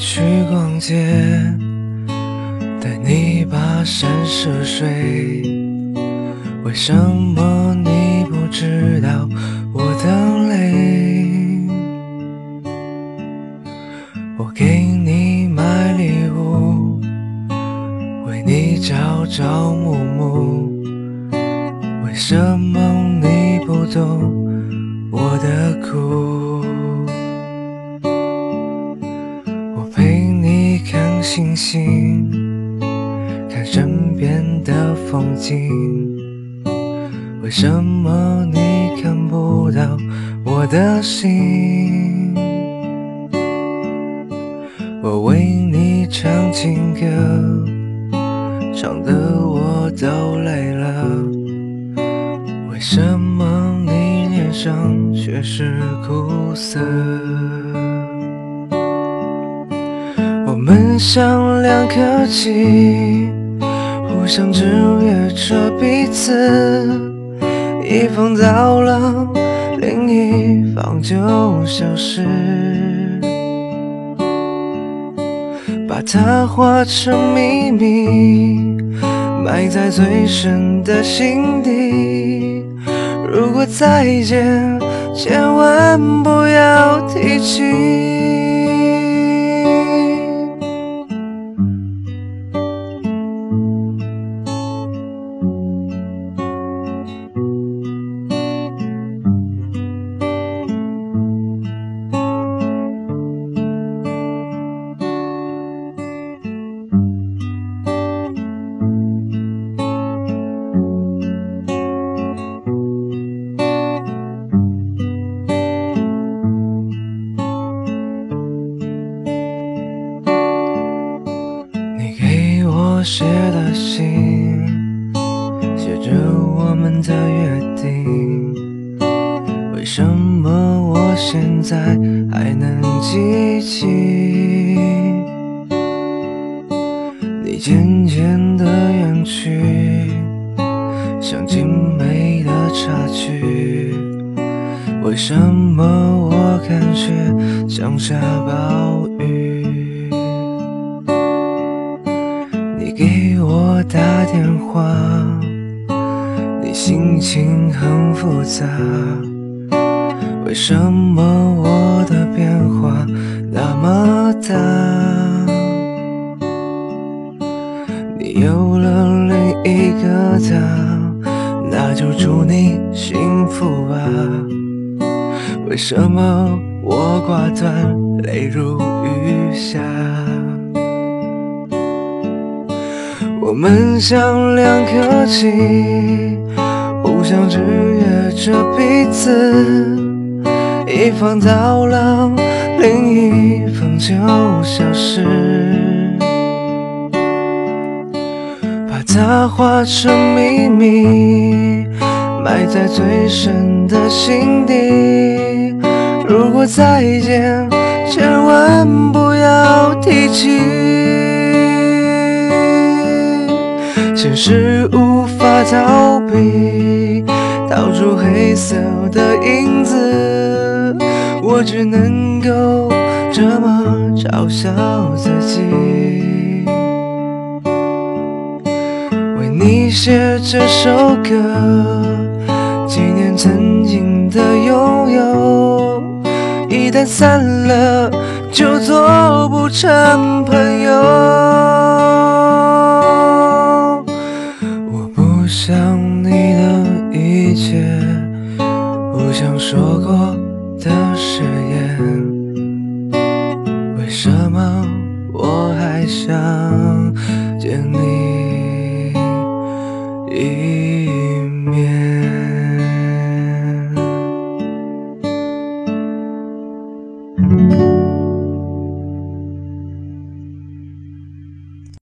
去逛街，带你跋山涉水。为什么你不知道我的累？我给你买礼物，为你朝朝暮暮。为什么你不懂我的苦？星星，看身边的风景。为什么你看不到我的心？我为你唱情歌，唱得我都累了。为什么你脸上却是苦涩？我们像两颗棋，互相制约着彼此。一方到了，另一方就消失，把它化成秘密，埋在最深的心底。如果再见，千万不要提起。我写的信，写着我们的约定。为什么我现在还能记起？你渐渐的远去，像精美的插曲。为什么我感觉像下暴雨？打电话，你心情很复杂。为什么我的变化那么大？你有了另一个他，那就祝你幸福吧。为什么我挂断，泪如雨下？我们像两颗棋，互相制约着彼此。一方到老，另一方就消失，把它化成秘密，埋在最深的心底。如果再见，千万不要提起。现实无法逃避，逃出黑色的影子，我只能够这么嘲笑自己。为你写这首歌，纪念曾经的拥有，一旦散了，就做不成朋友。想你的一切，不想说过的誓言。为什么我还想见你一眼？